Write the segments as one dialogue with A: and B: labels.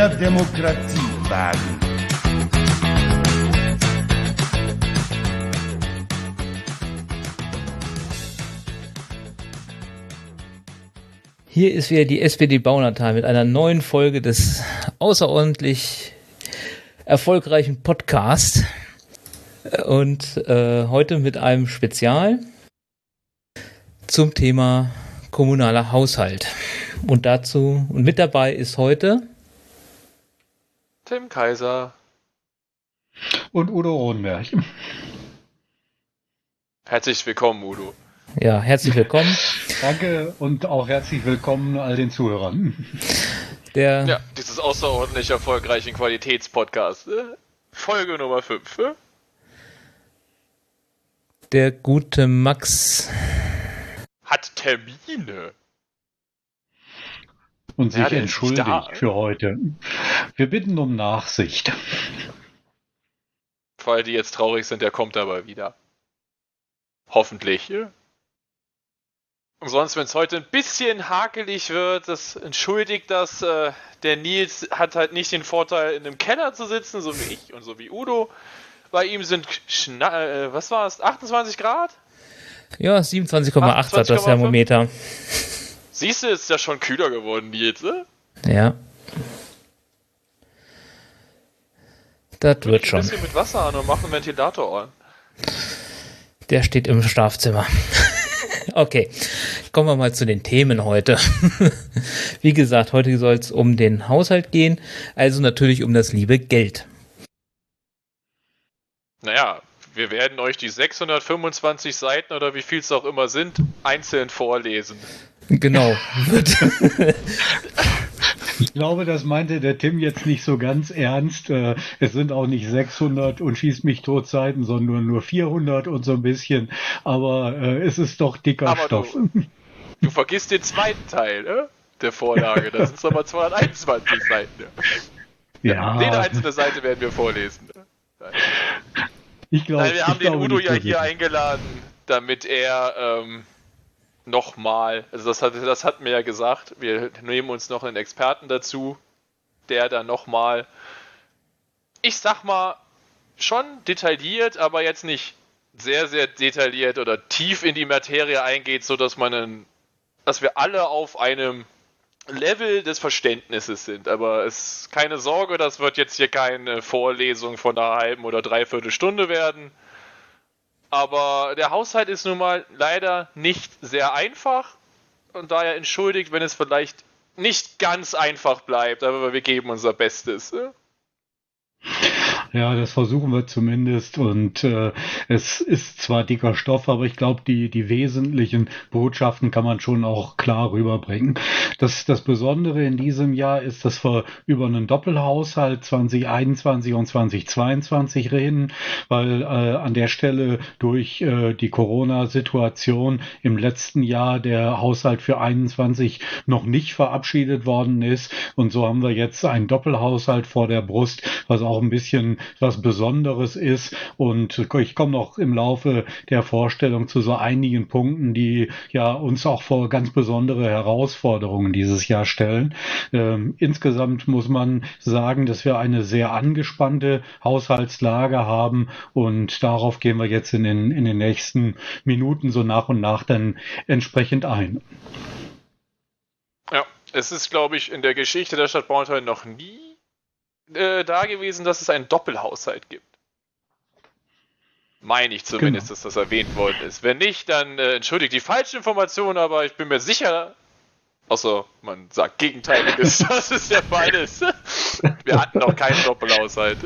A: mehr Demokratie wagen.
B: Hier ist wieder die SPD Baunatal mit einer neuen Folge des außerordentlich erfolgreichen Podcasts. Und äh, heute mit einem Spezial zum Thema kommunaler Haushalt. Und dazu und mit dabei ist heute
C: Tim Kaiser
D: und Udo Rodenberg.
C: Herzlich willkommen, Udo.
B: Ja, herzlich willkommen.
D: Danke und auch herzlich willkommen all den Zuhörern.
B: Der
C: ja, dieses außerordentlich erfolgreichen Qualitätspodcast. Äh? Folge Nummer 5. Äh?
B: Der gute Max
C: hat Termine.
D: Und sich entschuldigt für heute. Wir bitten um Nachsicht.
C: Weil die jetzt traurig sind, der kommt aber wieder. Hoffentlich. Und sonst, wenn es heute ein bisschen hakelig wird, das entschuldigt das. Äh, der Nils hat halt nicht den Vorteil, in einem Keller zu sitzen, so wie ich und so wie Udo. Bei ihm sind, Schna äh, was war es, 28 Grad?
B: Ja, 27,8 hat das Thermometer.
C: Siehst du, ist ja schon kühler geworden, Nils, ne?
B: Ja. Das wird schon. Ein
C: bisschen mit Wasser an und mach einen Ventilator an.
B: Der steht im Schlafzimmer. okay, kommen wir mal zu den Themen heute. Wie gesagt, heute soll es um den Haushalt gehen, also natürlich um das liebe Geld.
C: Naja, wir werden euch die 625 Seiten oder wie viel es auch immer sind, einzeln vorlesen.
B: Genau.
D: ich glaube, das meinte der Tim jetzt nicht so ganz ernst. Äh, es sind auch nicht 600 und schießt mich tot Seiten, sondern nur 400 und so ein bisschen. Aber äh, es ist doch dicker Aber Stoff.
C: Du, du vergisst den zweiten Teil ne? der Vorlage. Das sind aber 221 Seiten. Ja. Den einzelne Seite werden wir vorlesen. Ich glaube, wir haben den Udo ja hier eingeladen, damit er ähm, nochmal, also das hat, das hat mir ja gesagt, wir nehmen uns noch einen Experten dazu, der dann nochmal, ich sag mal, schon detailliert, aber jetzt nicht sehr, sehr detailliert oder tief in die Materie eingeht, so dass man einen, dass wir alle auf einem Level des Verständnisses sind. Aber es keine Sorge, das wird jetzt hier keine Vorlesung von einer halben oder dreiviertel Stunde werden. Aber der Haushalt ist nun mal leider nicht sehr einfach und daher entschuldigt, wenn es vielleicht nicht ganz einfach bleibt, aber wir geben unser Bestes.
D: Ja, das versuchen wir zumindest. Und äh, es ist zwar dicker Stoff, aber ich glaube, die, die wesentlichen Botschaften kann man schon auch klar rüberbringen. Das, das Besondere in diesem Jahr ist, dass wir über einen Doppelhaushalt 2021 und 2022 reden, weil äh, an der Stelle durch äh, die Corona-Situation im letzten Jahr der Haushalt für 21 noch nicht verabschiedet worden ist. Und so haben wir jetzt einen Doppelhaushalt vor der Brust, was auch ein bisschen was Besonderes ist. Und ich komme noch im Laufe der Vorstellung zu so einigen Punkten, die ja uns auch vor ganz besondere Herausforderungen dieses Jahr stellen. Ähm, insgesamt muss man sagen, dass wir eine sehr angespannte Haushaltslage haben und darauf gehen wir jetzt in den, in den nächsten Minuten so nach und nach dann entsprechend ein.
C: Ja, es ist, glaube ich, in der Geschichte der Stadt Braunschweig noch nie äh, da gewesen, dass es einen Doppelhaushalt gibt. Meine ich zumindest, genau. dass das erwähnt worden ist. Wenn nicht, dann äh, entschuldigt die falsche Information, aber ich bin mir sicher, außer man sagt Gegenteiliges, dass es der Fall ist. Wir hatten noch keinen Doppelhaushalt.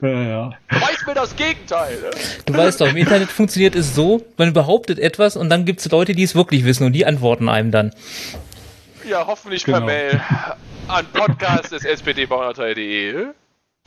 C: Ja, ja. Du weißt mir das Gegenteil. Ne?
B: Du weißt doch, im Internet funktioniert es so, man behauptet etwas und dann gibt es Leute, die es wirklich wissen und die antworten einem dann.
C: Ja, hoffentlich genau. per Mail an podcast.spdbauernteil.de.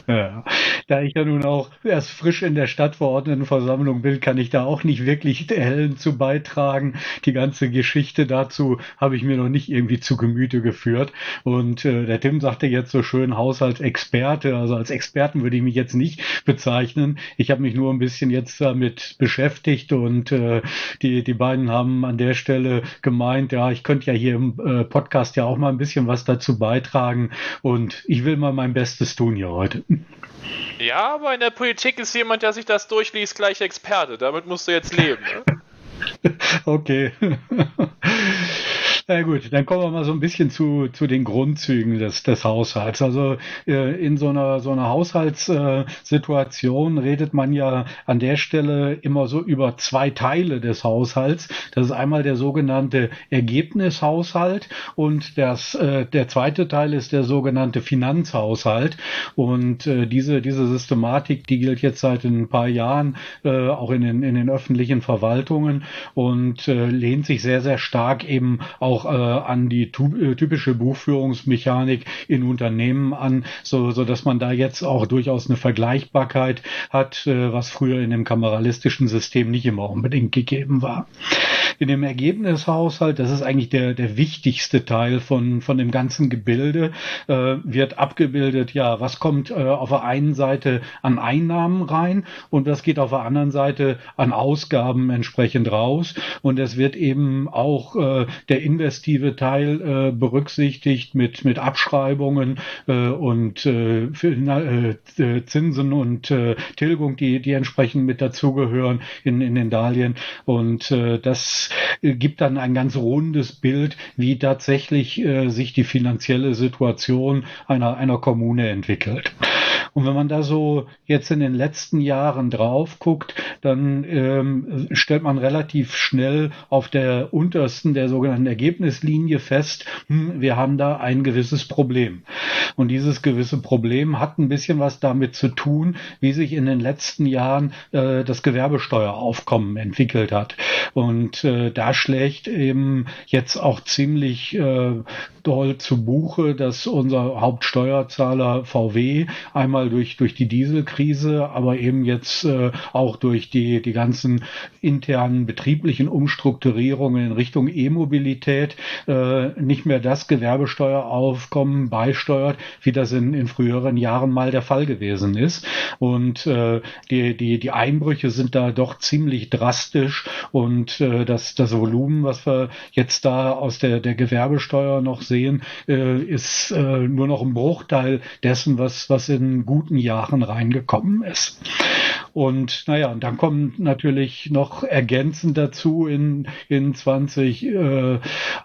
D: Ja, da ich ja nun auch erst frisch in der Stadtverordnetenversammlung bin, kann ich da auch nicht wirklich hellen zu beitragen. Die ganze Geschichte dazu habe ich mir noch nicht irgendwie zu Gemüte geführt. Und äh, der Tim sagte jetzt so schön Haushaltsexperte. Also als Experten würde ich mich jetzt nicht bezeichnen. Ich habe mich nur ein bisschen jetzt damit beschäftigt und äh, die, die beiden haben an der Stelle gemeint, ja, ich könnte ja hier im äh, Podcast ja auch mal ein bisschen was dazu beitragen. Und ich will mal mein Bestes tun hier heute.
C: Ja, aber in der Politik ist jemand, der sich das durchliest, gleich Experte. Damit musst du jetzt leben.
D: Ne? okay. Na gut, dann kommen wir mal so ein bisschen zu, zu den Grundzügen des, des Haushalts. Also äh, in so einer, so einer Haushaltssituation äh, redet man ja an der Stelle immer so über zwei Teile des Haushalts. Das ist einmal der sogenannte Ergebnishaushalt und das, äh, der zweite Teil ist der sogenannte Finanzhaushalt. Und äh, diese, diese Systematik, die gilt jetzt seit ein paar Jahren äh, auch in den, in den öffentlichen Verwaltungen und äh, lehnt sich sehr, sehr stark eben auch auch äh, an die äh, typische Buchführungsmechanik in Unternehmen an, so, so dass man da jetzt auch durchaus eine Vergleichbarkeit hat, äh, was früher in dem kameralistischen System nicht immer unbedingt gegeben war. In dem Ergebnishaushalt, das ist eigentlich der, der wichtigste Teil von, von dem ganzen Gebilde, äh, wird abgebildet, ja, was kommt äh, auf der einen Seite an Einnahmen rein und was geht auf der anderen Seite an Ausgaben entsprechend raus. Und es wird eben auch äh, der Invest investive Teil äh, berücksichtigt mit, mit Abschreibungen äh, und äh, für, äh, Zinsen und äh, Tilgung, die, die entsprechend mit dazugehören in, in den Darlehen. Und äh, das gibt dann ein ganz rundes Bild, wie tatsächlich äh, sich die finanzielle Situation einer, einer Kommune entwickelt. Und wenn man da so jetzt in den letzten Jahren drauf guckt, dann ähm, stellt man relativ schnell auf der untersten, der sogenannten Ergebnislinie fest, hm, wir haben da ein gewisses Problem. Und dieses gewisse Problem hat ein bisschen was damit zu tun, wie sich in den letzten Jahren äh, das Gewerbesteueraufkommen entwickelt hat. Und äh, da schlägt eben jetzt auch ziemlich äh, doll zu Buche, dass unser Hauptsteuerzahler VW einmal durch, durch die Dieselkrise, aber eben jetzt äh, auch durch die, die ganzen internen betrieblichen Umstrukturierungen in Richtung E-Mobilität äh, nicht mehr das Gewerbesteueraufkommen beisteuert, wie das in, in früheren Jahren mal der Fall gewesen ist. Und äh, die, die, die Einbrüche sind da doch ziemlich drastisch und äh, das, das Volumen, was wir jetzt da aus der, der Gewerbesteuer noch sehen, äh, ist äh, nur noch ein Bruchteil dessen, was, was in guten Jahren reingekommen ist. Und naja, und dann kommt natürlich noch ergänzend dazu, in, in 2020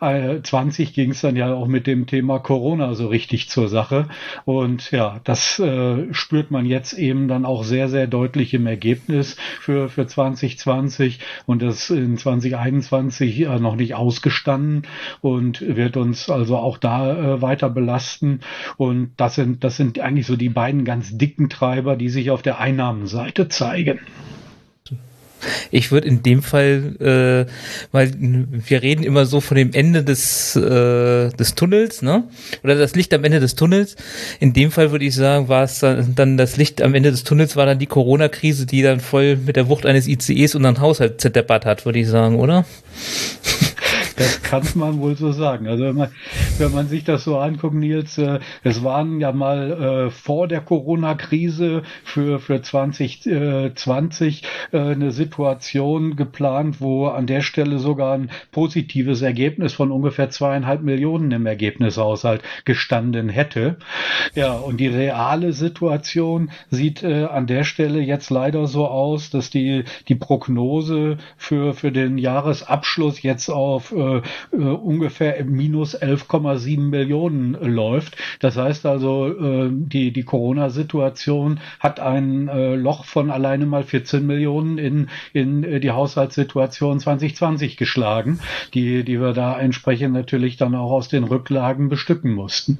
D: äh, 20 ging es dann ja auch mit dem Thema Corona so richtig zur Sache. Und ja, das äh, spürt man jetzt eben dann auch sehr, sehr deutlich im Ergebnis für, für 2020 und das in 2021 äh, noch nicht ausgestanden und wird uns also auch da äh, weiter belasten. Und das sind, das sind eigentlich so die beiden ganz dicken Treiber, die sich auf der Einnahmenseite zeigen.
B: Ich würde in dem Fall, äh, weil wir reden immer so von dem Ende des, äh, des Tunnels, ne? Oder das Licht am Ende des Tunnels. In dem Fall würde ich sagen, war es dann, dann das Licht am Ende des Tunnels, war dann die Corona-Krise, die dann voll mit der Wucht eines ICEs dann Haushalt zerdeppert hat, würde ich sagen, oder?
D: Das kann man wohl so sagen. Also wenn man, wenn man sich das so anguckt, Nils, äh, es waren ja mal äh, vor der Corona-Krise für, für 2020 äh, eine Situation geplant, wo an der Stelle sogar ein positives Ergebnis von ungefähr zweieinhalb Millionen im Ergebnishaushalt gestanden hätte. Ja, und die reale Situation sieht äh, an der Stelle jetzt leider so aus, dass die, die Prognose für, für den Jahresabschluss jetzt auf äh, äh, ungefähr minus 11,7 Millionen läuft. Das heißt also, äh, die, die Corona-Situation hat ein äh, Loch von alleine mal 14 Millionen in, in äh, die Haushaltssituation 2020 geschlagen, die, die wir da entsprechend natürlich dann auch aus den Rücklagen bestücken mussten.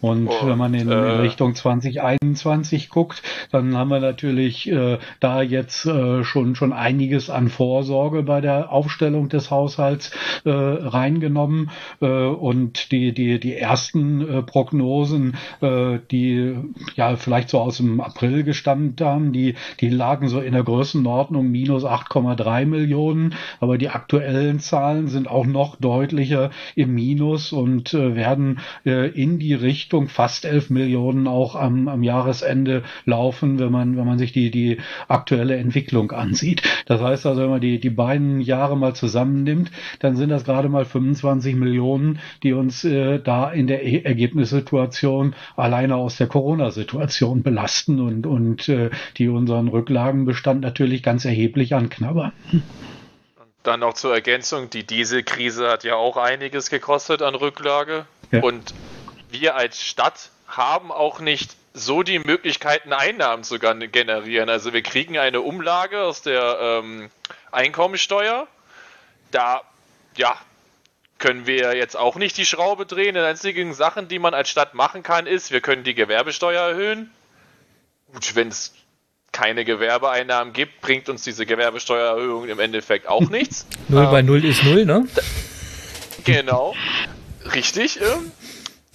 D: Und, und wenn man in, äh, Richtung 2021 guckt, dann haben wir natürlich äh, da jetzt äh, schon schon einiges an Vorsorge bei der Aufstellung des Haushalts äh, reingenommen. Äh, und die die die ersten äh, Prognosen, äh, die ja vielleicht so aus dem April gestammt haben, die die lagen so in der Größenordnung minus 8,3 Millionen, aber die aktuellen Zahlen sind auch noch deutlicher im Minus und äh, werden äh, in die Richtung fast 11 Millionen auch am, am Jahresende laufen, wenn man wenn man sich die die aktuelle Entwicklung ansieht. Das heißt also, wenn man die die beiden Jahre mal zusammennimmt, dann sind das gerade mal 25 Millionen, die uns äh, da in der e Ergebnissituation alleine aus der Corona-Situation belasten und und äh, die unseren Rücklagenbestand natürlich ganz erheblich anknabbern.
C: Dann noch zur Ergänzung, die Dieselkrise hat ja auch einiges gekostet an Rücklage. Ja. Und wir als Stadt haben auch nicht so die Möglichkeiten, Einnahmen zu generieren. Also wir kriegen eine Umlage aus der ähm, Einkommensteuer. Da, ja, können wir jetzt auch nicht die Schraube drehen. Die einzigen Sachen, die man als Stadt machen kann, ist, wir können die Gewerbesteuer erhöhen. Gut, wenn es keine Gewerbeeinnahmen gibt, bringt uns diese Gewerbesteuererhöhung im Endeffekt auch nichts.
B: null ähm, bei null ist null, ne?
C: Genau. Richtig. Ähm,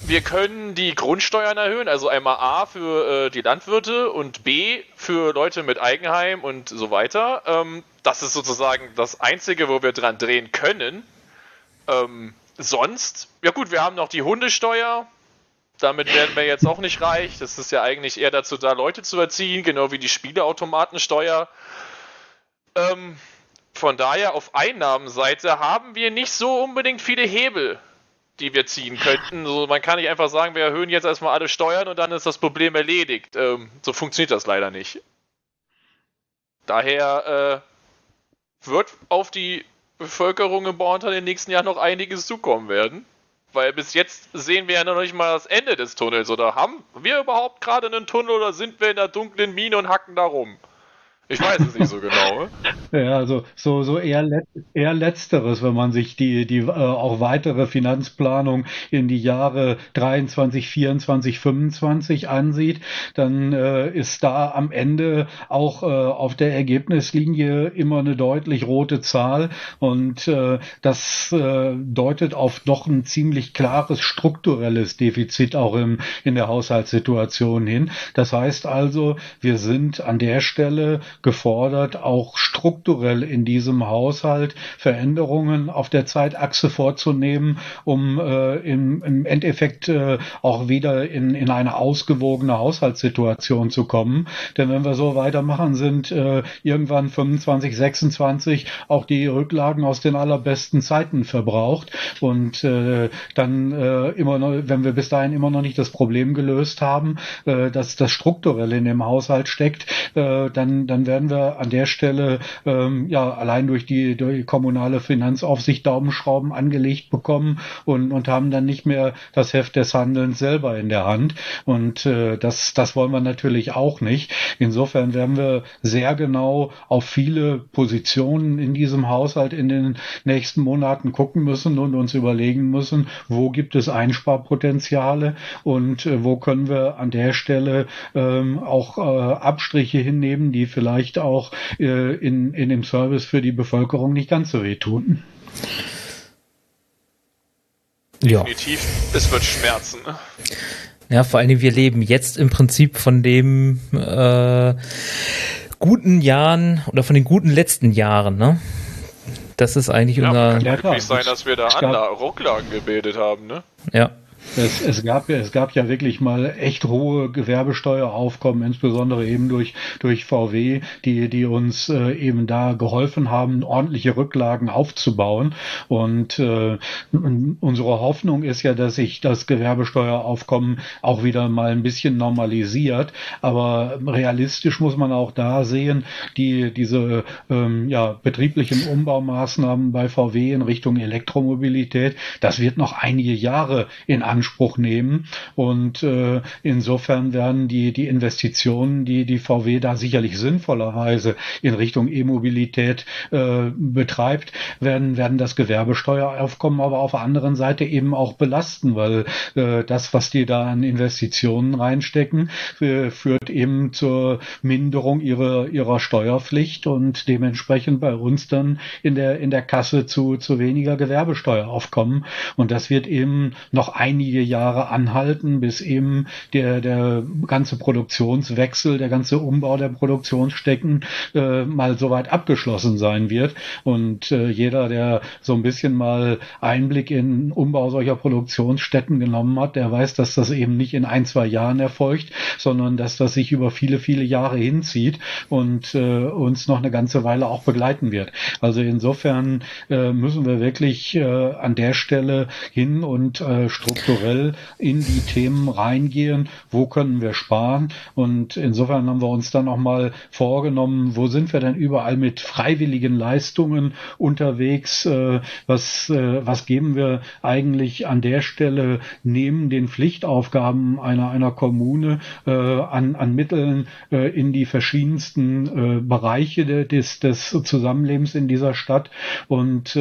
C: wir können die Grundsteuern erhöhen, also einmal A für äh, die Landwirte und B für Leute mit Eigenheim und so weiter. Ähm, das ist sozusagen das Einzige, wo wir dran drehen können. Ähm, sonst, ja gut, wir haben noch die Hundesteuer. Damit werden wir jetzt auch nicht reich. Das ist ja eigentlich eher dazu da, Leute zu erziehen, genau wie die Spieleautomatensteuer. Ähm, von daher auf Einnahmenseite haben wir nicht so unbedingt viele Hebel die wir ziehen könnten. So, man kann nicht einfach sagen, wir erhöhen jetzt erstmal alle Steuern und dann ist das Problem erledigt. Ähm, so funktioniert das leider nicht. Daher äh, wird auf die Bevölkerung in Borntal in den nächsten Jahren noch einiges zukommen werden. Weil bis jetzt sehen wir ja noch nicht mal das Ende des Tunnels. Oder haben wir überhaupt gerade einen Tunnel oder sind wir in der dunklen Mine und hacken da rum? Ich weiß es nicht so genau.
D: ja, also so, so eher, let, eher letzteres, wenn man sich die, die äh, auch weitere Finanzplanung in die Jahre 23, 24, 25 ansieht, dann äh, ist da am Ende auch äh, auf der Ergebnislinie immer eine deutlich rote Zahl und äh, das äh, deutet auf doch ein ziemlich klares strukturelles Defizit auch im, in der Haushaltssituation hin. Das heißt also, wir sind an der Stelle gefordert, auch strukturell in diesem Haushalt Veränderungen auf der Zeitachse vorzunehmen, um äh, im, im Endeffekt äh, auch wieder in, in eine ausgewogene Haushaltssituation zu kommen. Denn wenn wir so weitermachen, sind äh, irgendwann 25, 26 auch die Rücklagen aus den allerbesten Zeiten verbraucht. Und äh, dann äh, immer noch, wenn wir bis dahin immer noch nicht das Problem gelöst haben, äh, dass das strukturell in dem Haushalt steckt, äh, dann, dann werden wir an der Stelle ähm, ja allein durch die, durch die kommunale Finanzaufsicht Daumenschrauben angelegt bekommen und, und haben dann nicht mehr das Heft des Handelns selber in der Hand. Und äh, das, das wollen wir natürlich auch nicht. Insofern werden wir sehr genau auf viele Positionen in diesem Haushalt in den nächsten Monaten gucken müssen und uns überlegen müssen, wo gibt es Einsparpotenziale und äh, wo können wir an der Stelle ähm, auch äh, Abstriche hinnehmen, die vielleicht vielleicht auch äh, in, in dem Service für die Bevölkerung nicht ganz so wehtun.
C: Ja. Definitiv, es wird schmerzen. Ne?
B: Ja, vor allen Dingen, wir leben jetzt im Prinzip von dem äh, guten Jahren oder von den guten letzten Jahren, ne? Das ist eigentlich ja, unser.
C: Kann ja, wirklich sein, dass wir da Anla Rücklagen gebildet haben, ne?
B: Ja.
D: Es, es, gab, es gab ja wirklich mal echt hohe Gewerbesteueraufkommen, insbesondere eben durch, durch VW, die, die uns äh, eben da geholfen haben, ordentliche Rücklagen aufzubauen. Und äh, unsere Hoffnung ist ja, dass sich das Gewerbesteueraufkommen auch wieder mal ein bisschen normalisiert. Aber realistisch muss man auch da sehen, die, diese ähm, ja, betrieblichen Umbaumaßnahmen bei VW in Richtung Elektromobilität, das wird noch einige Jahre in Anspruch nehmen. Und äh, insofern werden die, die Investitionen, die die VW da sicherlich sinnvollerweise in Richtung E-Mobilität äh, betreibt, werden, werden das Gewerbesteueraufkommen aber auf der anderen Seite eben auch belasten, weil äh, das, was die da an Investitionen reinstecken, führt eben zur Minderung ihrer, ihrer Steuerpflicht und dementsprechend bei uns dann in der, in der Kasse zu, zu weniger Gewerbesteueraufkommen. Und das wird eben noch einige Jahre anhalten, bis eben der, der ganze Produktionswechsel, der ganze Umbau der Produktionsstecken äh, mal soweit abgeschlossen sein wird. Und äh, jeder, der so ein bisschen mal Einblick in Umbau solcher Produktionsstätten genommen hat, der weiß, dass das eben nicht in ein, zwei Jahren erfolgt, sondern dass das sich über viele, viele Jahre hinzieht und äh, uns noch eine ganze Weile auch begleiten wird. Also insofern äh, müssen wir wirklich äh, an der Stelle hin und äh, strukturell in die Themen reingehen, wo können wir sparen? Und insofern haben wir uns dann auch mal vorgenommen, wo sind wir denn überall mit freiwilligen Leistungen unterwegs, äh, was, äh, was geben wir eigentlich an der Stelle neben den Pflichtaufgaben einer, einer Kommune äh, an, an Mitteln in die verschiedensten Bereiche des, des Zusammenlebens in dieser Stadt? Und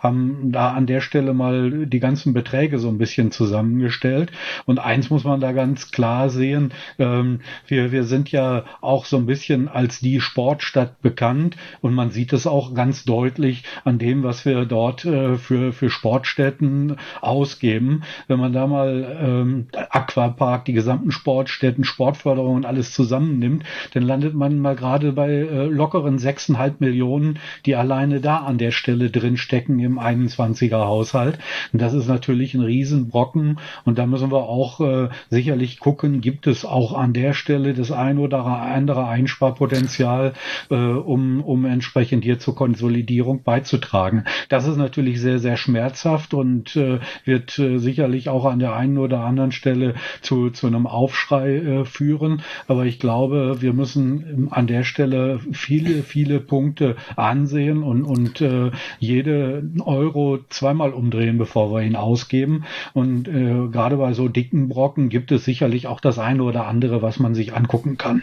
D: haben da an der Stelle mal die ganzen Beträge so ein bisschen zusammengestellt. Und eins muss man da ganz klar sehen, ähm, wir, wir sind ja auch so ein bisschen als die Sportstadt bekannt und man sieht es auch ganz deutlich an dem, was wir dort äh, für, für Sportstätten ausgeben. Wenn man da mal ähm, Aquapark, die gesamten Sportstätten, Sportförderung und alles zusammennimmt, dann landet man mal gerade bei äh, lockeren sechseinhalb Millionen, die alleine da an der Stelle drin stecken im 21er Haushalt. Und das ist natürlich ein Riesenbrocken und da müssen wir auch äh, sicherlich gucken, gibt es auch an der Stelle das ein oder andere Einsparpotenzial, äh, um, um entsprechend hier zur Konsolidierung beizutragen. Das ist natürlich sehr, sehr schmerzhaft und äh, wird äh, sicherlich auch an der einen oder anderen Stelle zu, zu einem Aufschrei äh, führen. Aber ich glaube, wir müssen an der Stelle viele, viele Punkte ansehen und, und äh, jede Euro zweimal umdrehen, bevor wir ihn ausgeben. Und äh, gerade bei so dicken Brocken gibt es sicherlich auch das eine oder andere, was man sich angucken kann.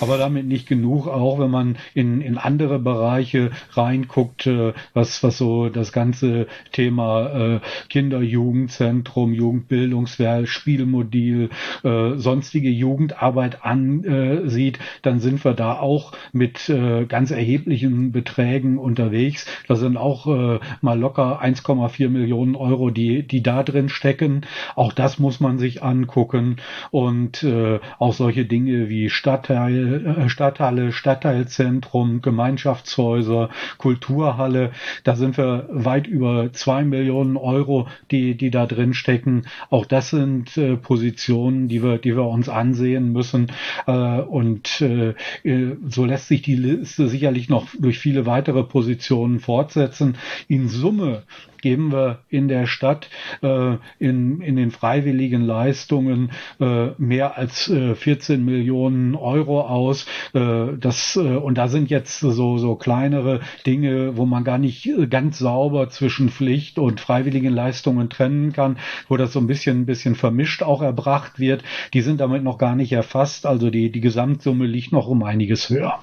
D: Aber damit nicht genug, auch wenn man in, in andere Bereiche reinguckt, äh, was, was so das ganze Thema äh, Kinder-Jugendzentrum, Jugendbildungswerk, Spielmodul, äh, sonstige Jugendarbeit ansieht, dann sind wir da auch mit äh, ganz erheblichen Beträgen unterwegs. Da sind auch äh, mal locker 1,4 Millionen Euro, die, die da drin stecken. Auch das muss man sich angucken und äh, auch solche Dinge wie Stadtteil, äh, Stadthalle, Stadtteilzentrum, Gemeinschaftshäuser, Kulturhalle. Da sind wir weit über zwei Millionen Euro, die, die da drin stecken. Auch das sind äh, Positionen, die wir, die wir uns ansehen müssen. Äh, und äh, äh so lässt sich die Liste sicherlich noch durch viele weitere Positionen fortsetzen. In Summe geben wir in der Stadt äh, in, in den freiwilligen Leistungen äh, mehr als äh, 14 Millionen Euro aus. Äh, das, äh, und da sind jetzt so, so kleinere Dinge, wo man gar nicht ganz sauber zwischen Pflicht und freiwilligen Leistungen trennen kann, wo das so ein bisschen, ein bisschen vermischt auch erbracht wird. Die sind damit noch gar nicht erfasst. Also die, die Gesamtsumme liegt noch um einiges höher.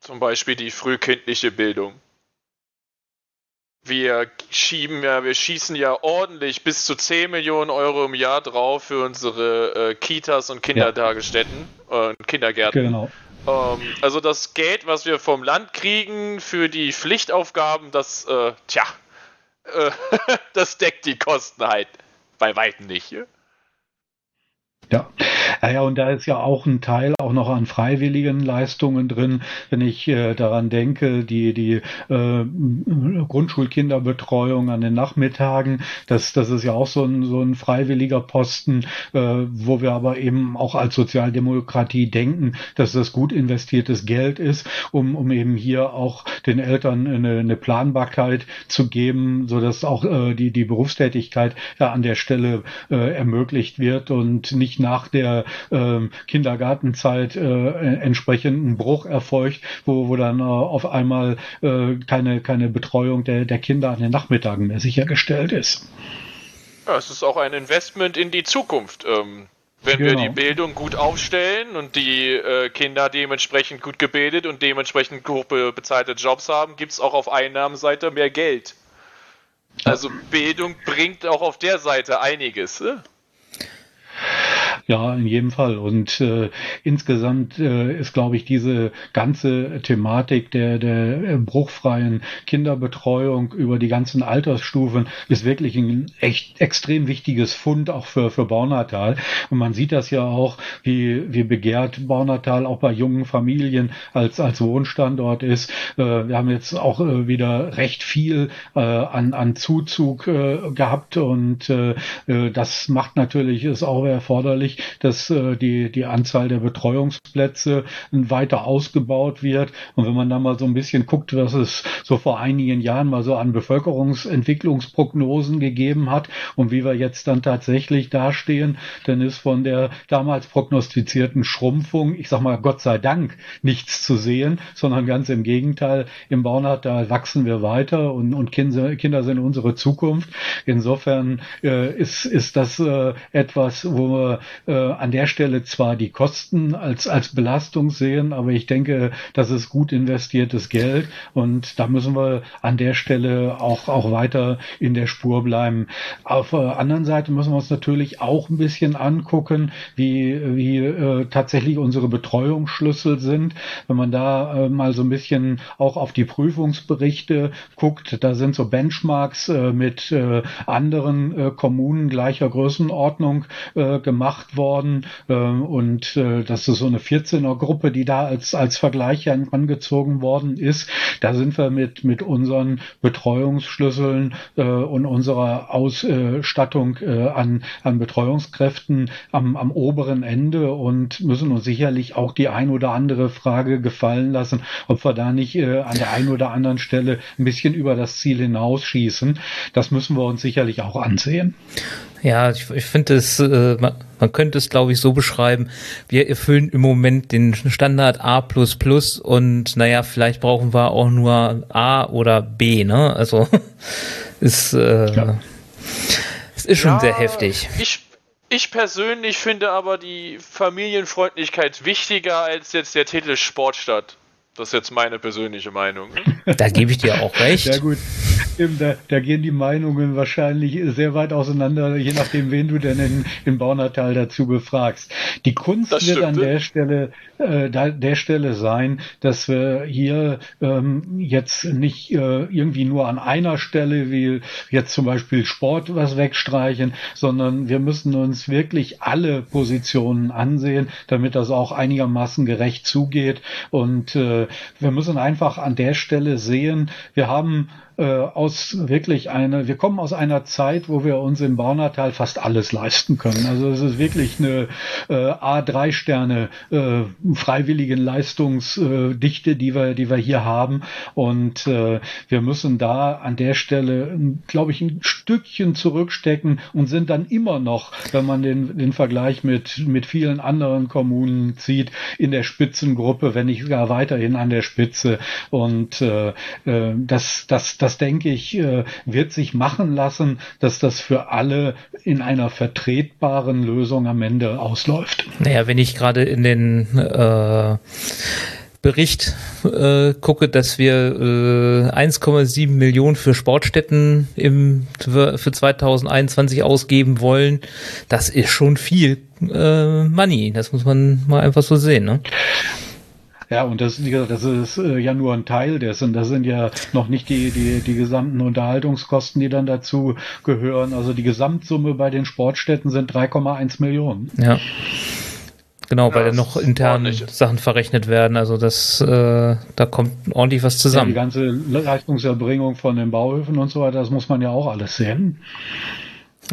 C: Zum Beispiel die frühkindliche Bildung wir schieben ja, wir schießen ja ordentlich bis zu 10 Millionen Euro im Jahr drauf für unsere äh, Kitas und Kindertagesstätten ja. und Kindergärten. Genau. Ähm, also das Geld, was wir vom Land kriegen für die Pflichtaufgaben, das, äh, tja, äh, das deckt die Kosten halt bei weitem nicht.
D: Ja. Naja, und da ist ja auch ein Teil auch noch an freiwilligen Leistungen drin. Wenn ich äh, daran denke, die, die äh, Grundschulkinderbetreuung an den Nachmittagen, das, das ist ja auch so ein, so ein freiwilliger Posten, äh, wo wir aber eben auch als Sozialdemokratie denken, dass das gut investiertes Geld ist, um, um eben hier auch den Eltern eine, eine Planbarkeit zu geben, so dass auch äh, die, die Berufstätigkeit ja an der Stelle äh, ermöglicht wird und nicht nach der äh, Kindergartenzeit äh, entsprechend ein Bruch erfolgt, wo, wo dann äh, auf einmal äh, keine, keine Betreuung der, der Kinder an den Nachmittagen mehr sichergestellt ist.
C: Ja, es ist auch ein Investment in die Zukunft. Ähm, wenn genau. wir die Bildung gut aufstellen und die äh, Kinder dementsprechend gut gebildet und dementsprechend gut bezahlte Jobs haben, gibt es auch auf Einnahmenseite mehr Geld. Also Bildung bringt auch auf der Seite einiges. Ne?
D: Ja, in jedem Fall. Und äh, insgesamt äh, ist, glaube ich, diese ganze Thematik der, der äh, bruchfreien Kinderbetreuung über die ganzen Altersstufen ist wirklich ein echt extrem wichtiges Fund auch für, für Baunatal. Und man sieht das ja auch, wie, wie begehrt Baunatal auch bei jungen Familien als, als Wohnstandort ist. Äh, wir haben jetzt auch äh, wieder recht viel äh, an, an Zuzug äh, gehabt und äh, äh das macht natürlich, ist auch erforderlich, dass äh, die, die Anzahl der Betreuungsplätze weiter ausgebaut wird. Und wenn man da mal so ein bisschen guckt, was es so vor einigen Jahren mal so an Bevölkerungsentwicklungsprognosen gegeben hat und wie wir jetzt dann tatsächlich dastehen, dann ist von der damals prognostizierten Schrumpfung, ich sag mal Gott sei Dank, nichts zu sehen, sondern ganz im Gegenteil, im Baunacht, da wachsen wir weiter und, und Kinder, Kinder sind unsere Zukunft. Insofern äh, ist, ist das äh, etwas, wo wir äh, an der Stelle zwar die Kosten als, als Belastung sehen, aber ich denke, das ist gut investiertes Geld und da müssen wir an der Stelle auch, auch weiter in der Spur bleiben. Auf der anderen Seite müssen wir uns natürlich auch ein bisschen angucken, wie, wie äh, tatsächlich unsere Betreuungsschlüssel sind. Wenn man da äh, mal so ein bisschen auch auf die Prüfungsberichte guckt, da sind so Benchmarks äh, mit äh, anderen äh, Kommunen gleicher Größenordnung äh, gemacht worden worden ähm, und äh, das ist so eine 14er Gruppe, die da als, als Vergleich angezogen worden ist. Da sind wir mit, mit unseren Betreuungsschlüsseln äh, und unserer Ausstattung äh, an, an Betreuungskräften am, am oberen Ende und müssen uns sicherlich auch die ein oder andere Frage gefallen lassen, ob wir da nicht äh, an der einen oder anderen Stelle ein bisschen über das Ziel hinausschießen. Das müssen wir uns sicherlich auch ansehen.
B: Ja, ich, ich finde es, äh, man, man, könnte es, glaube ich, so beschreiben. Wir erfüllen im Moment den Standard A und naja, vielleicht brauchen wir auch nur A oder B, ne? Also ist, äh, ja. es ist schon ja, sehr heftig.
C: Ich, ich persönlich finde aber die Familienfreundlichkeit wichtiger als jetzt der Titel Sportstadt. Das ist jetzt meine persönliche Meinung.
B: Da gebe ich dir auch recht.
D: Ja gut, da, da, gehen die Meinungen wahrscheinlich sehr weit auseinander, je nachdem, wen du denn in, in Baunatal dazu befragst. Die Kunst das wird an der Stelle, äh, der Stelle sein, dass wir hier ähm, jetzt nicht äh, irgendwie nur an einer Stelle, wie jetzt zum Beispiel Sport, was wegstreichen, sondern wir müssen uns wirklich alle Positionen ansehen, damit das auch einigermaßen gerecht zugeht und äh, wir müssen einfach an der Stelle sehen, wir haben äh, aus wirklich eine, wir kommen aus einer Zeit, wo wir uns im Baunatal fast alles leisten können. Also es ist wirklich eine äh, A3 Sterne äh, freiwilligen Leistungsdichte, die wir, die wir hier haben. Und äh, wir müssen da an der Stelle, glaube ich, ein Stückchen zurückstecken und sind dann immer noch, wenn man den, den Vergleich mit, mit vielen anderen Kommunen zieht, in der Spitzengruppe, wenn nicht sogar weiterhin an der Spitze. Und äh, äh das, das, das das denke ich, äh, wird sich machen lassen, dass das für alle in einer vertretbaren Lösung am Ende ausläuft.
B: Naja, wenn ich gerade in den äh, Bericht äh, gucke, dass wir äh, 1,7 Millionen für Sportstätten im, für, für 2021 ausgeben wollen, das ist schon viel äh, Money. Das muss man mal einfach so sehen. Ne?
D: Ja, und das, wie gesagt, das ist äh, ja nur ein Teil dessen. Das sind ja noch nicht die, die, die gesamten Unterhaltungskosten, die dann dazu gehören. Also die Gesamtsumme bei den Sportstätten sind 3,1 Millionen.
B: Ja. Genau, weil dann noch interne Sachen verrechnet werden. Also das, äh, da kommt ordentlich was zusammen.
D: Ja, die ganze Leistungserbringung von den Bauhöfen und so weiter, das muss man ja auch alles sehen.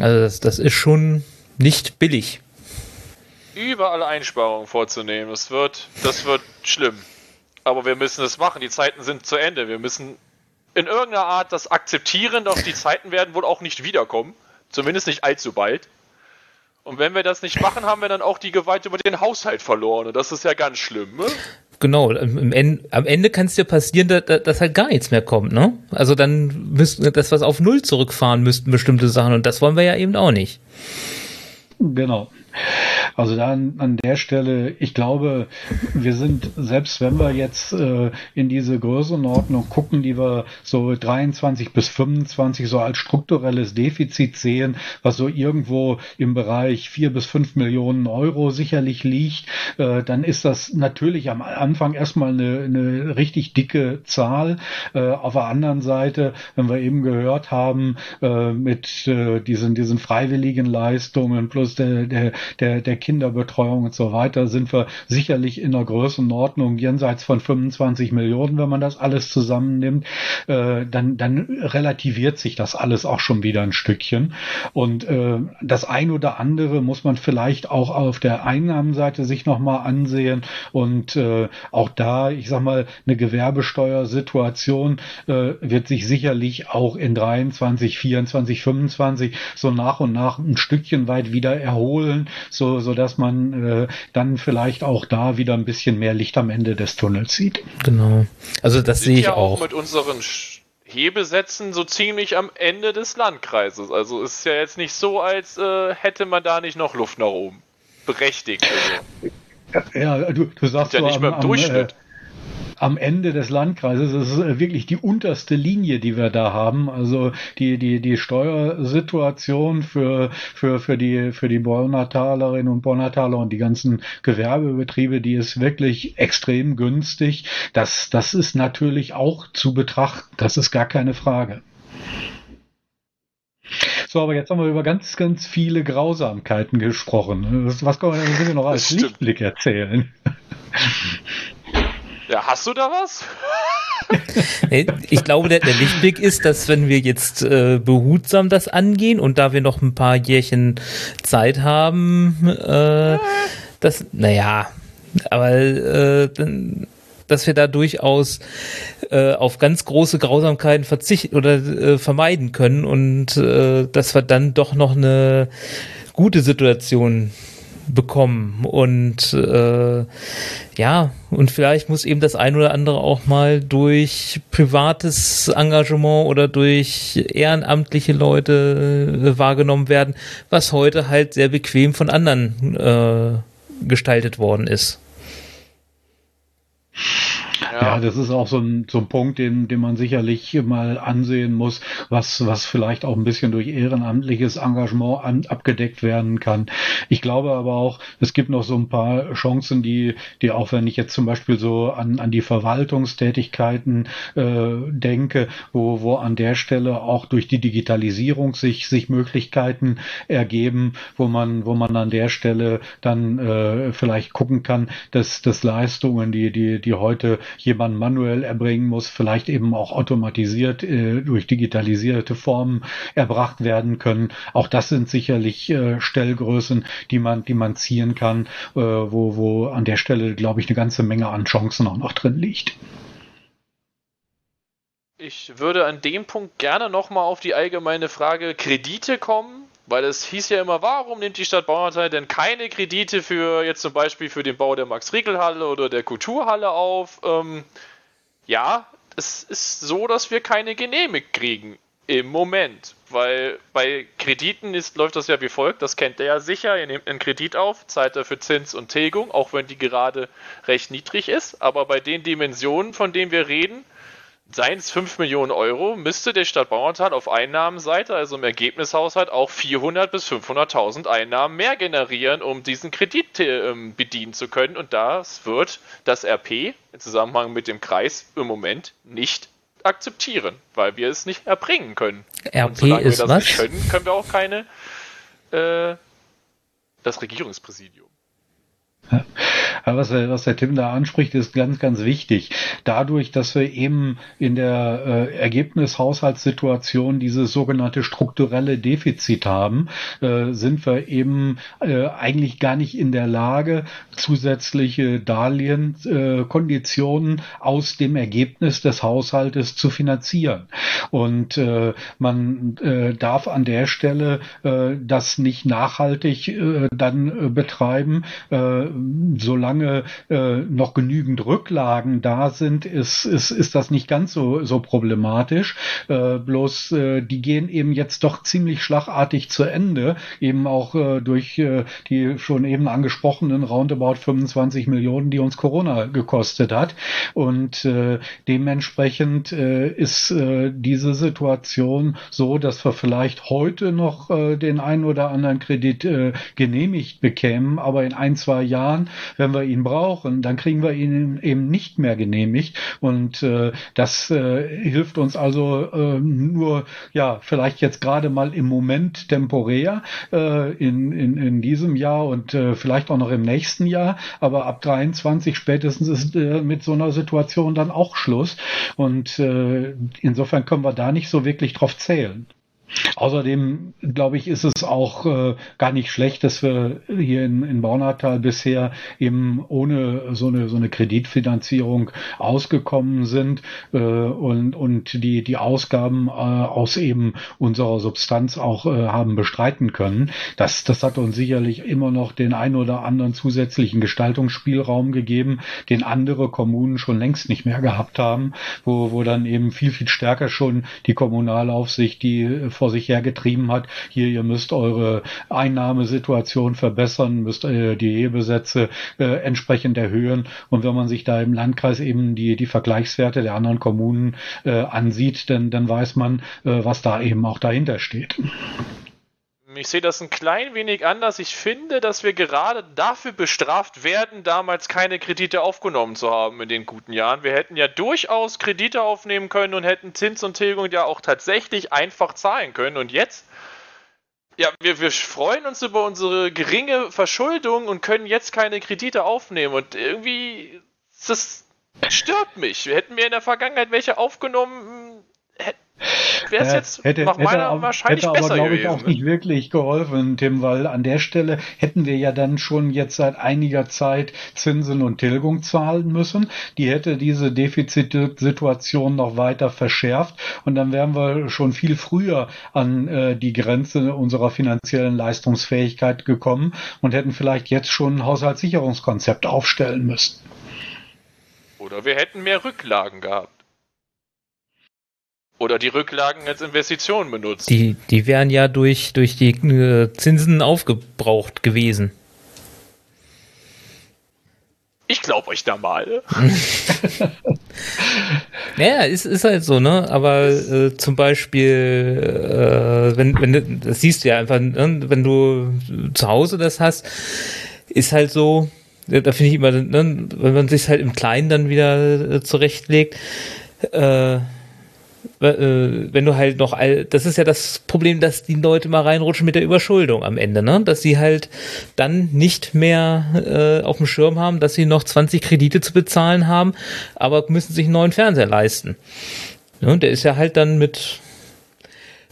B: Also das, das ist schon nicht billig
C: überall Einsparungen vorzunehmen. Das wird, das wird schlimm. Aber wir müssen es machen. Die Zeiten sind zu Ende. Wir müssen in irgendeiner Art das akzeptieren, doch die Zeiten werden wohl auch nicht wiederkommen. Zumindest nicht allzu bald. Und wenn wir das nicht machen, haben wir dann auch die Gewalt über den Haushalt verloren. Und das ist ja ganz schlimm. Ne?
B: Genau, am Ende, am Ende kann es dir passieren, dass, dass halt gar nichts mehr kommt, ne? Also dann müssten, dass wir auf Null zurückfahren müssten, bestimmte Sachen. Und das wollen wir ja eben auch nicht.
D: Genau. Also dann an der Stelle, ich glaube, wir sind, selbst wenn wir jetzt äh, in diese Größenordnung gucken, die wir so 23 bis 25 so als strukturelles Defizit sehen, was so irgendwo im Bereich 4 bis 5 Millionen Euro sicherlich liegt, äh, dann ist das natürlich am Anfang erstmal eine, eine richtig dicke Zahl. Äh, auf der anderen Seite, wenn wir eben gehört haben, äh, mit äh, diesen, diesen freiwilligen Leistungen plus der, der, der, der Kinderbetreuung und so weiter sind wir sicherlich in der Größenordnung jenseits von 25 Millionen, wenn man das alles zusammennimmt. Äh, dann, dann relativiert sich das alles auch schon wieder ein Stückchen. Und äh, das ein oder andere muss man vielleicht auch auf der Einnahmenseite sich nochmal ansehen. Und äh, auch da, ich sag mal, eine Gewerbesteuersituation äh, wird sich sicherlich auch in 23, 24, 25 so nach und nach ein Stückchen weit wieder erholen, so, so dass man äh, dann vielleicht auch da wieder ein bisschen mehr Licht am Ende des Tunnels sieht.
B: Genau. Also das sehe ich
C: ja
B: auch.
C: mit unseren Hebesätzen so ziemlich am Ende des Landkreises. Also ist ja jetzt nicht so, als äh, hätte man da nicht noch Luft nach oben. Berechtigt.
D: Also. Ja, du, du sagst
C: ja so nicht am, mehr im Durchschnitt. Am, äh,
D: am Ende des Landkreises. Das ist äh, wirklich die unterste Linie, die wir da haben. Also die, die, die Steuersituation für, für, für die, für die Bornatalerinnen und Bornataler und die ganzen Gewerbebetriebe, die ist wirklich extrem günstig. Das, das ist natürlich auch zu betrachten. Das ist gar keine Frage. So, aber jetzt haben wir über ganz, ganz viele Grausamkeiten gesprochen. Was können wir noch als Lichtblick erzählen?
C: Ja, hast du da was?
B: ich glaube, der, der, Lichtblick ist, dass wenn wir jetzt äh, behutsam das angehen und da wir noch ein paar Jährchen Zeit haben, äh, das, naja, aber äh, dass wir da durchaus äh, auf ganz große Grausamkeiten verzichten oder äh, vermeiden können und äh, dass wir dann doch noch eine gute Situation bekommen. Und äh, ja, und vielleicht muss eben das ein oder andere auch mal durch privates Engagement oder durch ehrenamtliche Leute äh, wahrgenommen werden, was heute halt sehr bequem von anderen äh, gestaltet worden ist.
D: Ja. das ist auch so ein, so ein Punkt, den, den man sicherlich mal ansehen muss, was, was vielleicht auch ein bisschen durch ehrenamtliches Engagement an, abgedeckt werden kann. Ich glaube aber auch, es gibt noch so ein paar Chancen, die, die auch wenn ich jetzt zum Beispiel so an, an die Verwaltungstätigkeiten äh, denke, wo, wo an der Stelle auch durch die Digitalisierung sich, sich Möglichkeiten ergeben, wo man, wo man an der Stelle dann äh, vielleicht gucken kann, dass, dass Leistungen, die, die, die heute jemand manuell erbringen muss, vielleicht eben auch automatisiert äh, durch digitalisierte Formen erbracht werden können. Auch das sind sicherlich äh, Stellgrößen, die man, die man ziehen kann, äh, wo, wo an der Stelle, glaube ich, eine ganze Menge an Chancen auch noch drin liegt.
C: Ich würde an dem Punkt gerne nochmal auf die allgemeine Frage Kredite kommen, weil es hieß ja immer, warum nimmt die Stadt Bauernteil denn keine Kredite für jetzt zum Beispiel für den Bau der Max-Riegel-Halle oder der Kulturhalle auf? Ähm, ja, es ist so, dass wir keine genehmigt kriegen im Moment, weil bei Krediten ist, läuft das ja wie folgt, das kennt ihr ja sicher, ihr nehmt einen Kredit auf, zahlt dafür Zins und Tilgung, auch wenn die gerade recht niedrig ist, aber bei den Dimensionen, von denen wir reden, seien es 5 Millionen Euro, müsste der Stadt Bauerntal auf Einnahmenseite, also im Ergebnishaushalt, auch 400 bis 500.000 Einnahmen mehr generieren, um diesen Kredit äh, bedienen zu können. Und das wird das RP im Zusammenhang mit dem Kreis im Moment nicht akzeptieren, weil wir es nicht erbringen können.
B: RP Und solange ist wir das was?
C: nicht können, können wir auch keine äh, das Regierungspräsidium.
D: Was, was der Tim da anspricht, ist ganz, ganz wichtig. Dadurch, dass wir eben in der äh, Ergebnishaushaltssituation dieses sogenannte strukturelle Defizit haben, äh, sind wir eben äh, eigentlich gar nicht in der Lage, zusätzliche Darlehenskonditionen äh, aus dem Ergebnis des Haushaltes zu finanzieren. Und äh, man äh, darf an der Stelle äh, das nicht nachhaltig äh, dann äh, betreiben, äh, solange solange äh, noch genügend Rücklagen da sind, ist, ist, ist das nicht ganz so, so problematisch. Äh, bloß äh, die gehen eben jetzt doch ziemlich schlagartig zu Ende, eben auch äh, durch äh, die schon eben angesprochenen roundabout 25 Millionen, die uns Corona gekostet hat. Und äh, dementsprechend äh, ist äh, diese Situation so, dass wir vielleicht heute noch äh, den einen oder anderen Kredit äh, genehmigt bekämen, aber in ein, zwei Jahren, wenn wir ihn brauchen, dann kriegen wir ihn eben nicht mehr genehmigt. Und äh, das äh, hilft uns also äh, nur, ja, vielleicht jetzt gerade mal im Moment temporär äh, in, in, in diesem Jahr und äh, vielleicht auch noch im nächsten Jahr, aber ab 23 spätestens ist äh, mit so einer Situation dann auch Schluss. Und äh, insofern können wir da nicht so wirklich drauf zählen. Außerdem, glaube ich, ist es auch äh, gar nicht schlecht, dass wir hier in, in Baunatal bisher eben ohne so eine, so eine Kreditfinanzierung ausgekommen sind äh, und, und die, die Ausgaben äh, aus eben unserer Substanz auch äh, haben bestreiten können. Das, das hat uns sicherlich immer noch den ein oder anderen zusätzlichen Gestaltungsspielraum gegeben, den andere Kommunen schon längst nicht mehr gehabt haben, wo, wo dann eben viel, viel stärker schon die Kommunalaufsicht, die vor sich hergetrieben hat. Hier, ihr müsst eure Einnahmesituation verbessern, müsst äh, die Hebesätze äh, entsprechend erhöhen. Und wenn man sich da im Landkreis eben die, die Vergleichswerte der anderen Kommunen äh, ansieht, dann, dann weiß man, äh, was da eben auch dahinter steht.
C: Ich sehe das ein klein wenig anders. Ich finde, dass wir gerade dafür bestraft werden, damals keine Kredite aufgenommen zu haben in den guten Jahren. Wir hätten ja durchaus Kredite aufnehmen können und hätten Zins und Tilgung ja auch tatsächlich einfach zahlen können. Und jetzt, ja, wir, wir freuen uns über unsere geringe Verschuldung und können jetzt keine Kredite aufnehmen. Und irgendwie, das stört mich. Hätten wir in der Vergangenheit welche aufgenommen, wäre es jetzt
D: hätte,
C: nach meiner
D: hätte,
C: wahrscheinlich
D: hätte
C: besser
D: aber, glaube ich,
C: gewesen.
D: auch nicht wirklich geholfen, Tim, weil an der Stelle hätten wir ja dann schon jetzt seit einiger Zeit Zinsen und Tilgung zahlen müssen. Die hätte diese Defizitsituation noch weiter verschärft und dann wären wir schon viel früher an äh, die Grenze unserer finanziellen Leistungsfähigkeit gekommen und hätten vielleicht jetzt schon ein Haushaltssicherungskonzept aufstellen müssen.
C: Oder wir hätten mehr Rücklagen gehabt. Oder die Rücklagen als Investition benutzt.
B: Die, die wären ja durch, durch die äh, Zinsen aufgebraucht gewesen.
C: Ich glaube euch da mal.
B: naja, ist, ist halt so, ne? Aber äh, zum Beispiel, äh, wenn, wenn du, das siehst du ja einfach, ne? wenn du zu Hause das hast, ist halt so, da finde ich immer, ne? wenn man sich halt im Kleinen dann wieder äh, zurechtlegt, äh, wenn du halt noch all, das ist ja das Problem, dass die Leute mal reinrutschen mit der Überschuldung am Ende, ne? Dass sie halt dann nicht mehr äh, auf dem Schirm haben, dass sie noch 20 Kredite zu bezahlen haben, aber müssen sich einen neuen Fernseher leisten. Ne? Der ist ja halt dann mit,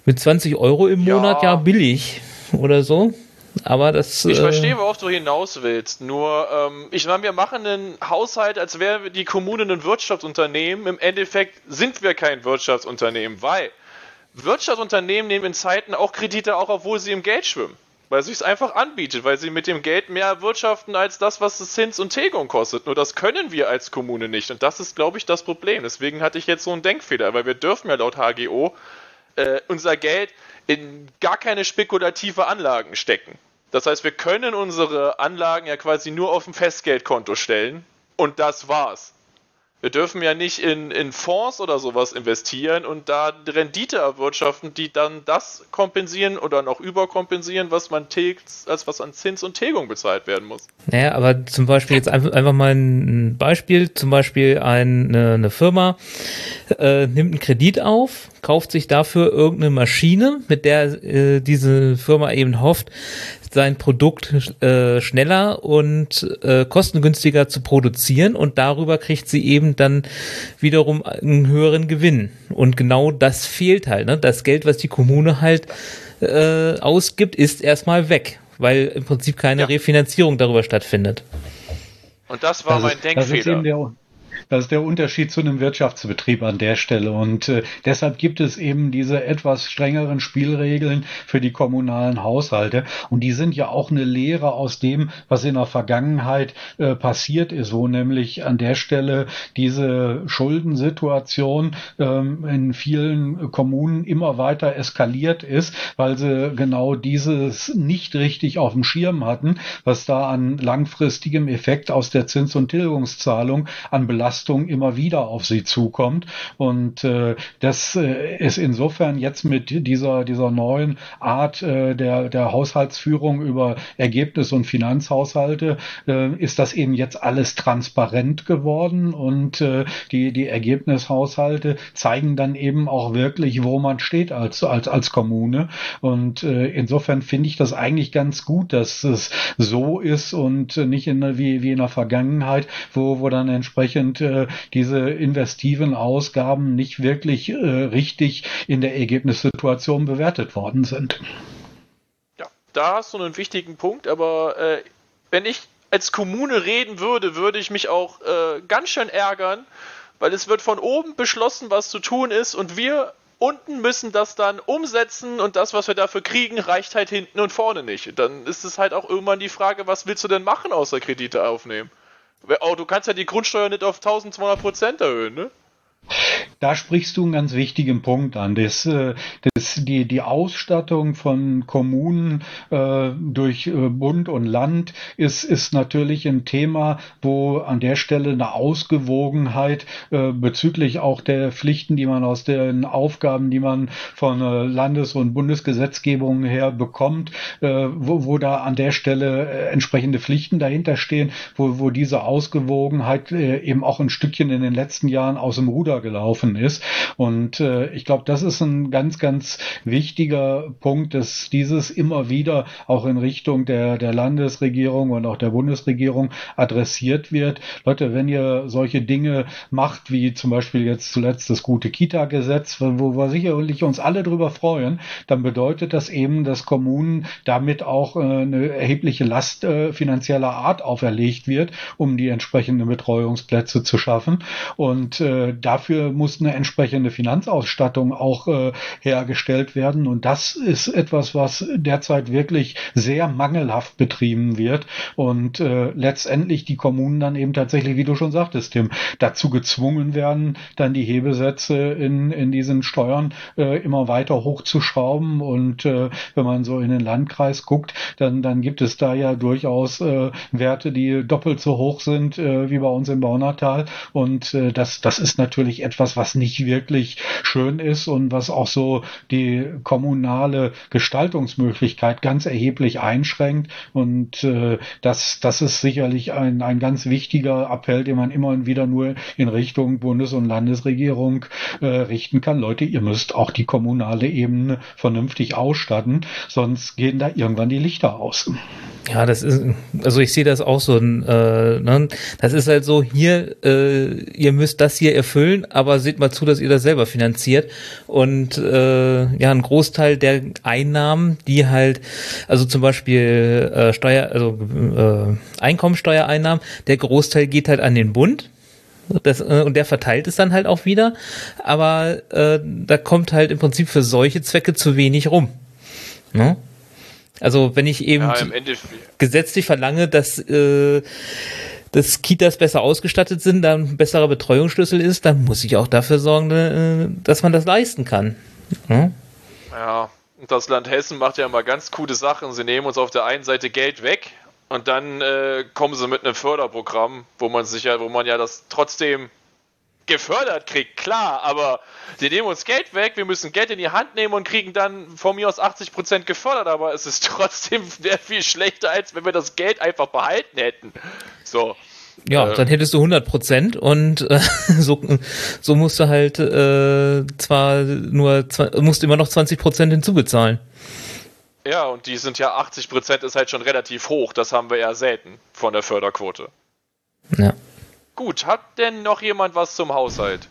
B: mit 20 Euro im Monat ja, ja billig oder so. Aber das.
C: Ich äh, verstehe, worauf du hinaus willst. Nur, ähm, ich meine, wir machen einen Haushalt, als wäre die Kommune ein Wirtschaftsunternehmen. Im Endeffekt sind wir kein Wirtschaftsunternehmen, weil Wirtschaftsunternehmen nehmen in Zeiten auch Kredite, auch obwohl sie im Geld schwimmen. Weil sie es einfach anbietet, weil sie mit dem Geld mehr wirtschaften als das, was es Zins und Tilgung kostet. Nur das können wir als Kommune nicht. Und das ist, glaube ich, das Problem. Deswegen hatte ich jetzt so einen Denkfehler, weil wir dürfen ja laut HGO äh, unser Geld in gar keine spekulative Anlagen stecken. Das heißt, wir können unsere Anlagen ja quasi nur auf ein Festgeldkonto stellen und das war's. Wir dürfen ja nicht in, in Fonds oder sowas investieren und da Rendite erwirtschaften, die dann das kompensieren oder noch überkompensieren, was man tilgt, als was an Zins und Tilgung bezahlt werden muss.
B: Naja, aber zum Beispiel jetzt einfach, mal ein Beispiel, zum Beispiel eine, eine Firma äh, nimmt einen Kredit auf, kauft sich dafür irgendeine Maschine, mit der äh, diese Firma eben hofft, sein Produkt äh, schneller und äh, kostengünstiger zu produzieren und darüber kriegt sie eben dann wiederum einen höheren Gewinn. Und genau das fehlt halt. Ne? Das Geld, was die Kommune halt äh, ausgibt, ist erstmal weg, weil im Prinzip keine ja. Refinanzierung darüber stattfindet.
C: Und das war das mein ist, Denkfehler.
D: Das ist der Unterschied zu einem Wirtschaftsbetrieb an der Stelle. Und äh, deshalb gibt es eben diese etwas strengeren Spielregeln für die kommunalen Haushalte. Und die sind ja auch eine Lehre aus dem, was in der Vergangenheit äh, passiert ist, wo nämlich an der Stelle diese Schuldensituation ähm, in vielen Kommunen immer weiter eskaliert ist, weil sie genau dieses nicht richtig auf dem Schirm hatten, was da an langfristigem Effekt aus der Zins- und Tilgungszahlung an immer wieder auf sie zukommt. Und äh, das äh, ist insofern jetzt mit dieser, dieser neuen Art äh, der, der Haushaltsführung über Ergebnis- und Finanzhaushalte, äh, ist das eben jetzt alles transparent geworden und äh, die, die Ergebnishaushalte zeigen dann eben auch wirklich, wo man steht als, als, als Kommune. Und äh, insofern finde ich das eigentlich ganz gut, dass es so ist und nicht in, wie, wie in der Vergangenheit, wo, wo dann entsprechend äh, diese investiven Ausgaben nicht wirklich äh, richtig in der Ergebnissituation bewertet worden sind.
C: Ja, da hast du einen wichtigen Punkt, aber äh, wenn ich als Kommune reden würde, würde ich mich auch äh, ganz schön ärgern, weil es wird von oben beschlossen, was zu tun ist und wir unten müssen das dann umsetzen und das, was wir dafür kriegen, reicht halt hinten und vorne nicht. Dann ist es halt auch irgendwann die Frage, was willst du denn machen, außer Kredite aufnehmen? Oh, du kannst ja die Grundsteuer nicht auf 1200 Prozent erhöhen, ne?
D: Da sprichst du einen ganz wichtigen Punkt an. Das, äh, das, die, die Ausstattung von Kommunen äh, durch äh, Bund und Land ist, ist natürlich ein Thema, wo an der Stelle eine Ausgewogenheit äh, bezüglich auch der Pflichten, die man aus den Aufgaben, die man von äh, Landes- und Bundesgesetzgebung her bekommt, äh, wo, wo da an der Stelle entsprechende Pflichten dahinter stehen, wo, wo diese Ausgewogenheit eben auch ein Stückchen in den letzten Jahren aus dem Ruder gelaufen ist. Und äh, ich glaube, das ist ein ganz, ganz wichtiger Punkt, dass dieses immer wieder auch in Richtung der, der Landesregierung und auch der Bundesregierung adressiert wird. Leute, wenn ihr solche Dinge macht, wie zum Beispiel jetzt zuletzt das gute Kita-Gesetz, wo wir sicherlich uns alle drüber freuen, dann bedeutet das eben, dass Kommunen damit auch äh, eine erhebliche Last äh, finanzieller Art auferlegt wird, um die entsprechenden Betreuungsplätze zu schaffen. Und äh, dafür dafür muss eine entsprechende Finanzausstattung auch äh, hergestellt werden. Und das ist etwas, was derzeit wirklich sehr mangelhaft betrieben wird und äh, letztendlich die Kommunen dann eben tatsächlich, wie du schon sagtest, Tim, dazu gezwungen werden, dann die Hebesätze in, in diesen Steuern äh, immer weiter hochzuschrauben. Und äh, wenn man so in den Landkreis guckt, dann, dann gibt es da ja durchaus äh, Werte, die doppelt so hoch sind äh, wie bei uns im Baunatal. Und äh, das, das ist natürlich etwas, was nicht wirklich schön ist und was auch so die kommunale Gestaltungsmöglichkeit ganz erheblich einschränkt. Und äh, das, das ist sicherlich ein, ein ganz wichtiger Appell, den man immer wieder nur in Richtung Bundes- und Landesregierung äh, richten kann. Leute, ihr müsst auch die kommunale Ebene vernünftig ausstatten, sonst gehen da irgendwann die Lichter aus.
B: Ja, das ist, also ich sehe das auch so, äh, ne? das ist halt so, hier, äh, ihr müsst das hier erfüllen, aber seht mal zu, dass ihr das selber finanziert. Und äh, ja, ein Großteil der Einnahmen, die halt, also zum Beispiel äh, Steuer, also äh, Einkommensteuereinnahmen, der Großteil geht halt an den Bund. Das, äh, und der verteilt es dann halt auch wieder. Aber äh, da kommt halt im Prinzip für solche Zwecke zu wenig rum. Ne? Also wenn ich eben ja, gesetzlich verlange, dass äh, dass Kitas besser ausgestattet sind, da ein besserer Betreuungsschlüssel ist, dann muss ich auch dafür sorgen, äh, dass man das leisten kann.
C: Ja, ja das Land Hessen macht ja immer ganz coole Sachen. Sie nehmen uns auf der einen Seite Geld weg und dann äh, kommen sie mit einem Förderprogramm, wo man sich ja, wo man ja das trotzdem gefördert kriegt, klar, aber sie nehmen uns Geld weg, wir müssen Geld in die Hand nehmen und kriegen dann von mir aus 80% gefördert, aber es ist trotzdem sehr viel schlechter, als wenn wir das Geld einfach behalten hätten. So.
B: Ja, äh, dann hättest du 100% und äh, so, so musst du halt äh, zwar nur, musst immer noch 20% hinzubezahlen.
C: Ja, und die sind ja 80% ist halt schon relativ hoch, das haben wir ja selten von der Förderquote.
B: Ja.
C: Gut, hat denn noch jemand was zum Haushalt?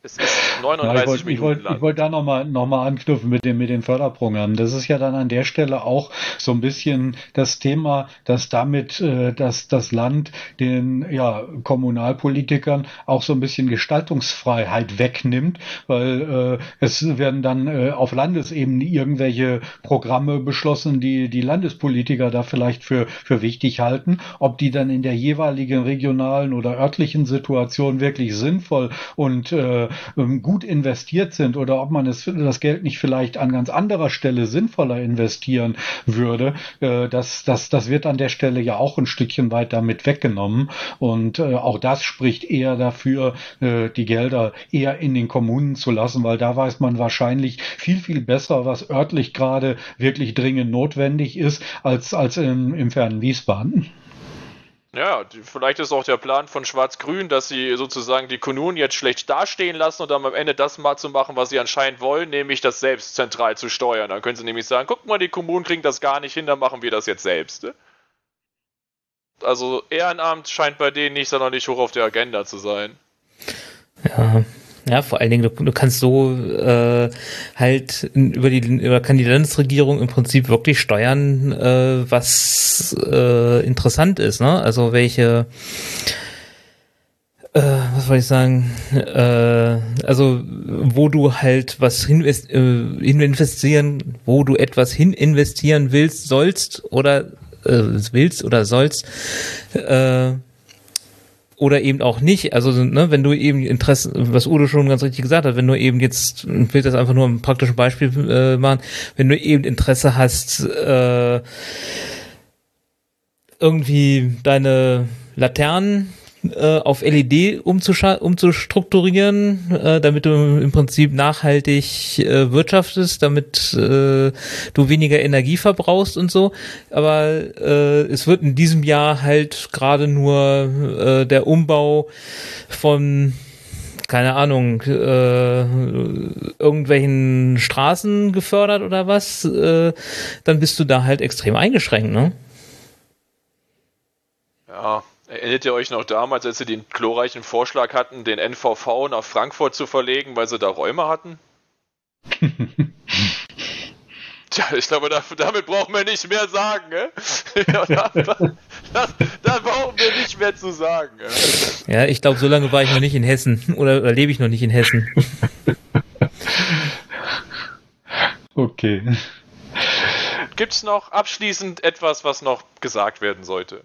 D: Es ist 39 ja, ich wollt, Minuten ich wollt, Ich wollte da nochmal noch mal anknüpfen mit, dem, mit den Förderprogrammen. Das ist ja dann an der Stelle auch so ein bisschen das Thema, dass damit äh, dass das Land den ja, Kommunalpolitikern auch so ein bisschen Gestaltungsfreiheit wegnimmt, weil äh, es werden dann äh, auf Landesebene irgendwelche Programme beschlossen, die die Landespolitiker da vielleicht für, für wichtig halten. Ob die dann in der jeweiligen regionalen oder örtlichen Situation wirklich sinnvoll und äh, ähm, gut investiert sind oder ob man es, das Geld nicht vielleicht an ganz anderer Stelle sinnvoller investieren würde, äh, das, das, das wird an der Stelle ja auch ein Stückchen weit damit weggenommen. Und äh, auch das spricht eher dafür, äh, die Gelder eher in den Kommunen zu lassen, weil da weiß man wahrscheinlich viel, viel besser, was örtlich gerade wirklich dringend notwendig ist, als, als im, im fernen Wiesbaden.
C: Ja, die, vielleicht ist auch der Plan von Schwarz-Grün, dass sie sozusagen die Kommunen jetzt schlecht dastehen lassen und dann am Ende das mal zu machen, was sie anscheinend wollen, nämlich das selbst zentral zu steuern. Dann können sie nämlich sagen, guck mal, die Kommunen kriegen das gar nicht hin, dann machen wir das jetzt selbst. Ne? Also Ehrenamt scheint bei denen nicht sonderlich hoch auf der Agenda zu sein.
B: Ja, ja, vor allen Dingen, du, du kannst so äh, halt über die über kann die Landesregierung im Prinzip wirklich steuern, äh, was äh, interessant ist, ne? Also welche äh, was wollte ich sagen? Äh, also wo du halt was hin, äh, investieren, wo du etwas hin investieren willst, sollst oder äh, willst oder sollst, äh, oder eben auch nicht. Also, ne, wenn du eben Interesse, was Udo schon ganz richtig gesagt hat, wenn du eben jetzt, ich will das einfach nur ein praktisches Beispiel äh, machen, wenn du eben Interesse hast, äh, irgendwie deine Laternen äh, auf LED umzustrukturieren, äh, damit du im Prinzip nachhaltig äh, wirtschaftest, damit äh, du weniger Energie verbrauchst und so. Aber äh, es wird in diesem Jahr halt gerade nur äh, der Umbau von keine Ahnung, äh, irgendwelchen Straßen gefördert oder was, äh, dann bist du da halt extrem eingeschränkt, ne?
C: Ja, Erinnert ihr euch noch damals, als sie den glorreichen Vorschlag hatten, den NVV nach Frankfurt zu verlegen, weil sie da Räume hatten? Tja, ich glaube, da, damit brauchen wir nicht mehr sagen, ne? da, da, brauchen wir nicht mehr zu sagen.
B: Ja, ja ich glaube, so lange war ich noch nicht in Hessen oder, oder lebe ich noch nicht in Hessen.
D: okay.
C: Gibt es noch abschließend etwas, was noch gesagt werden sollte?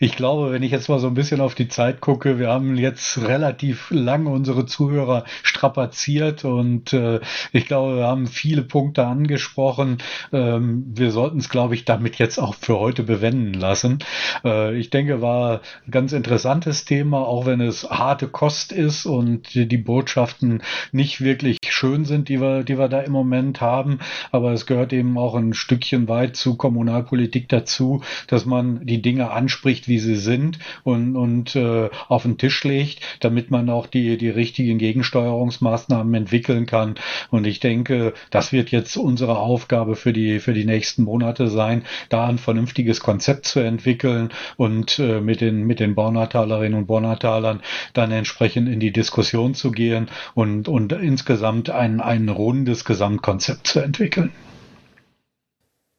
D: Ich glaube, wenn ich jetzt mal so ein bisschen auf die Zeit gucke, wir haben jetzt relativ lange unsere Zuhörer strapaziert und äh, ich glaube, wir haben viele Punkte angesprochen. Ähm, wir sollten es, glaube ich, damit jetzt auch für heute bewenden lassen. Äh, ich denke, war ein ganz interessantes Thema, auch wenn es harte Kost ist und die, die Botschaften nicht wirklich schön sind, die wir, die wir da im Moment haben. Aber es gehört eben auch ein Stückchen weit zu Kommunalpolitik dazu, dass man die Dinge anspricht, wie sie sind und, und äh, auf den Tisch legt, damit man auch die, die richtigen Gegensteuerungsmaßnahmen entwickeln kann. Und ich denke, das wird jetzt unsere Aufgabe für die, für die nächsten Monate sein, da ein vernünftiges Konzept zu entwickeln und äh, mit den, mit den Bornatalerinnen und Bornatalern dann entsprechend in die Diskussion zu gehen und, und insgesamt ein, ein rundes Gesamtkonzept zu entwickeln.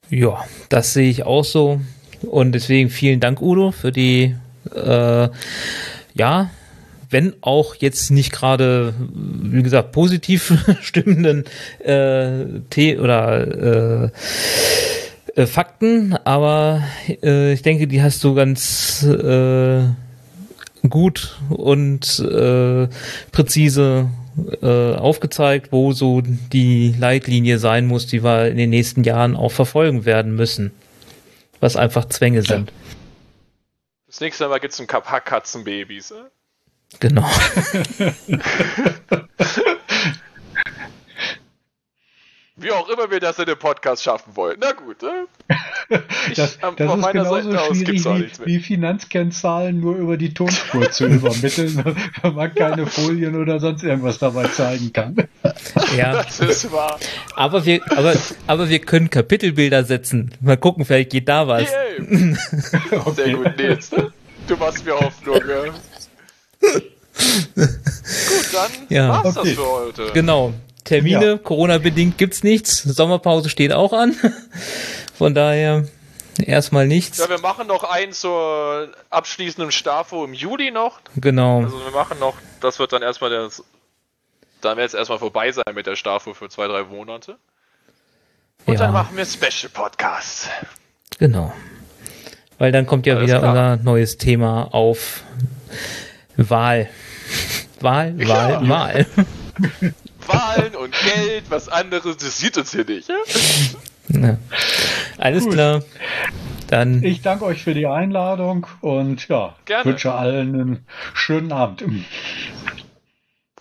B: Ja, das sehe ich auch so. Und deswegen vielen Dank, Udo, für die, äh, ja, wenn auch jetzt nicht gerade, wie gesagt, positiv stimmenden äh, The oder äh, äh, Fakten, aber äh, ich denke, die hast du ganz äh, gut und äh, präzise äh, aufgezeigt, wo so die Leitlinie sein muss, die wir in den nächsten Jahren auch verfolgen werden müssen was einfach Zwänge sind.
C: Das nächste Mal gibt es ein paar Katzenbabys. Äh?
B: Genau.
C: Wie auch immer wir das in dem Podcast schaffen wollen. Na gut. Äh?
D: Ich, das, ähm, das ist genauso schwierig wie, wie, Finanzkennzahlen nur über die Tonspur zu übermitteln, wenn man keine Folien oder sonst irgendwas dabei zeigen kann.
B: Ja, das ist wahr. Aber wir, aber, aber wir können Kapitelbilder setzen. Mal gucken, vielleicht geht da was.
C: Yeah. okay. Sehr gut, Nils. Du machst mir Hoffnung. Ja. Gut, dann ja. war's okay. das für heute.
B: Genau. Termine, ja. Corona-bedingt gibt's nichts. Sommerpause steht auch an. Von daher erstmal nichts.
C: Ja, wir machen noch einen zur abschließenden Stafo im Juli noch.
B: Genau.
C: Also wir machen noch, das wird dann erstmal das, dann wird es erstmal vorbei sein mit der Stafo für zwei, drei Monate. Und ja. dann machen wir Special Podcasts.
B: Genau. Weil dann kommt ja Alles wieder klar. unser neues Thema auf Wahl. Wahl, Wahl, ja. Wahl.
C: Wahlen und Geld, was anderes, das sieht uns hier nicht.
B: Ja. Alles Gut. klar. Dann.
D: Ich danke euch für die Einladung und ja, Gerne. wünsche allen einen schönen Abend.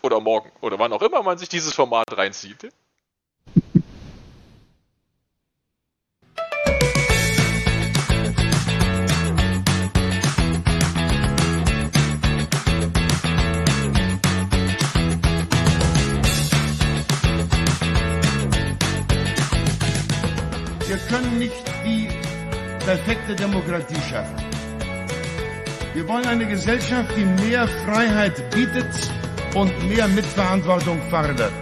C: Oder morgen. Oder wann auch immer man sich dieses Format reinzieht.
E: Können nicht die perfekte Demokratie schaffen. Wir wollen eine Gesellschaft, die mehr Freiheit bietet und mehr Mitverantwortung fordert.